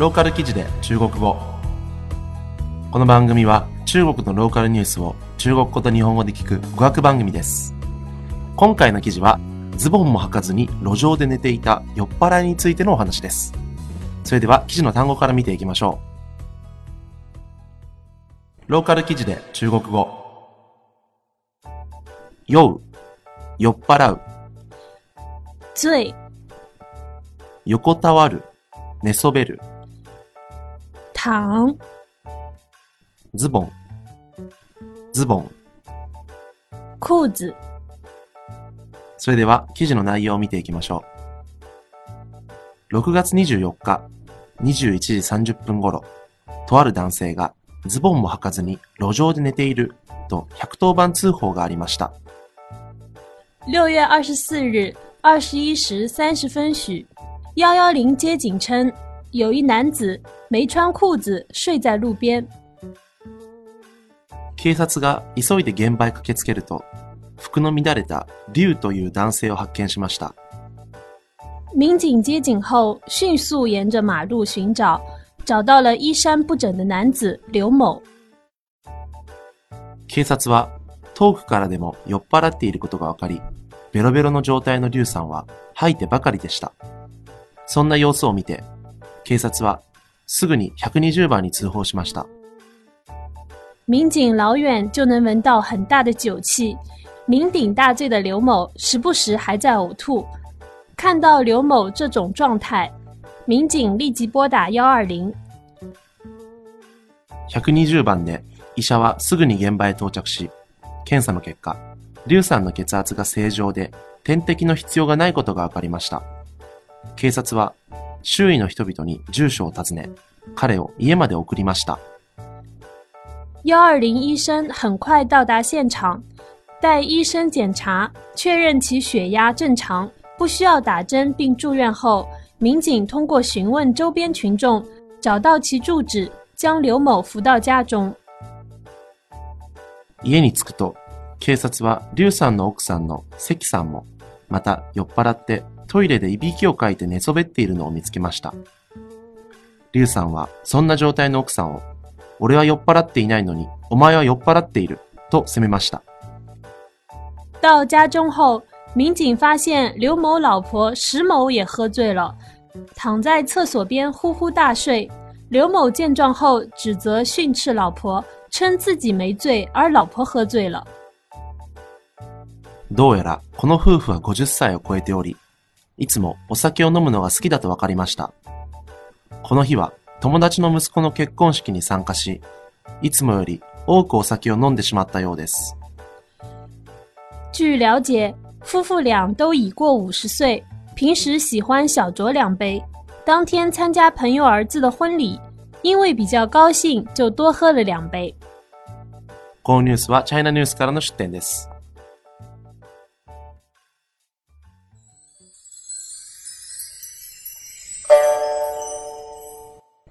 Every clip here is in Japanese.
ローカル記事で中国語。この番組は中国のローカルニュースを中国語と日本語で聞く語学番組です。今回の記事はズボンも履かずに路上で寝ていた酔っ払いについてのお話です。それでは記事の単語から見ていきましょう。ローカル記事で中国語。酔う。酔っ払う。醉、横たわる。寝そべる躺、ズボン。ズボン。裤子、それでは記事の内容を見ていきましょう。6月24日21時30分頃、とある男性がズボンも履かずに路上で寝ていると110番通報がありました。6月24日21時30分许，幺幺零接警称，有一男子没穿裤子睡在路边。警察が急いで現場へ駆けつけると、服の乱れた竜という男性を発見しました。民警接警后，迅速沿着马路寻找，找到了衣衫不整的男子刘某。警察は遠くからでも酔っ払っていることがわかり、ベロベロの状態の竜さんは吐いてばかりでした。そんな様子を見て、警察はすぐに120番に通報しました。民警老远就能闻到很大的酒气，酩酊大醉的刘某时不时还在呕吐。看到刘某这种状态，民警立即拨打幺二零。120番で医者はすぐに現場へ到着し、検査の結果、竜さんの血圧が正常で点滴の必要がないことが分かりました。警察は周囲の人々に住所を尋ね、彼を家まで送りました。幺二零医生很快到达现场，待医生检查确认其血压正常，不需要打针并住院后，民警通过询问周边群众，找到其住址，将刘某扶到家中。家に着くと、警察は竜さんの奥さんの関さんも、また酔っ払ってトイレでいびきをかいて寝そべっているのを見つけました。竜さんはそんな状態の奥さんを、俺は酔っ払っていないのに、お前は酔っ払っている、と責めました。到家中后，民警发现刘某老婆石某也喝醉了，躺在厕所边呼呼大睡。刘某见状后，指责训斥老婆，称自己没醉，而老婆喝醉了。どうやらこの夫婦は50歳を超えており、いつもお酒を飲むのが好きだと分かりました。この日は友達の息子の結婚式に参加し、いつもより多くお酒を飲んでしまったようです。据了解，夫妇俩都已过五十岁，平时喜欢小酌两杯。当天参加朋友儿子的婚礼，因为比较高兴，就多喝了两杯。このニュースはチャイナニュースからの出展です。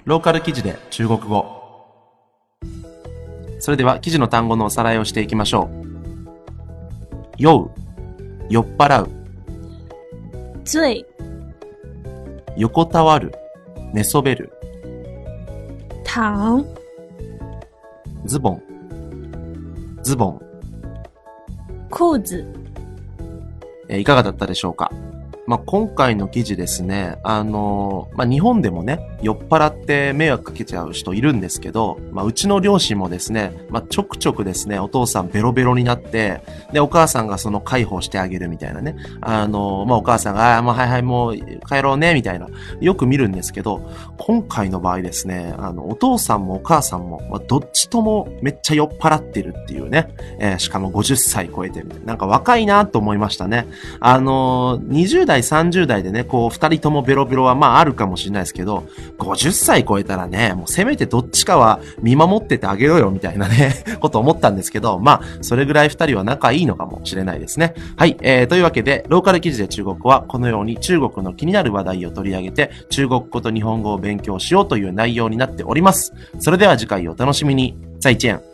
ローカル記事で中国語。それでは記事の単語のおさらいをしていきましょう。酔う、酔っ払う、醉、横たわる、寝そべる、躺、ズボン、ズボン、裤子、えーいかがだったでしょうか？まあ、今回の記事ですね、あのまあ、日本でもね、酔っ払って迷惑かけちゃう人いるんですけど、まあ、うちの両親もですね、まあ、ちょくちょくですね、お父さんベロベロになって、で、お母さんがその介抱してあげるみたいなね、あのまあ、お母さんが、あーもうはいはい、もう帰ろうね、みたいな、よく見るんですけど、今回の場合ですね、あの、お父さんもお母さんも、まあ、どっちともめっちゃ酔っ払ってるっていうね、えーしかも50歳超えてみたいな、なんか若いなと思いましたね。あの、20代、30代でね、こう、二人ともベロベロはまああるかもしれないですけど、50歳超えたらね、もうせめてどっちかは見守っててあげろよ、みたいなね、こと思ったんですけど、まあ、それぐらい二人は仲いいのかもしれないですね。はい、えー、というわけで、ローカル記事で中国語は、このように中国の気になる話題を取り上げて、中国語と日本語を勉強しようという内容になっております。それでは次回お楽しみに。再见。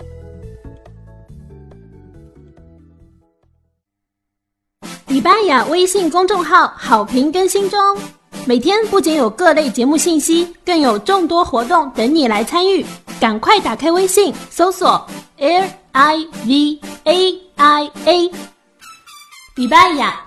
李班雅微信公众号好评更新中，每天不仅有各类节目信息，更有众多活动等你来参与。赶快打开微信，搜索 L I V A I A，迪拜雅。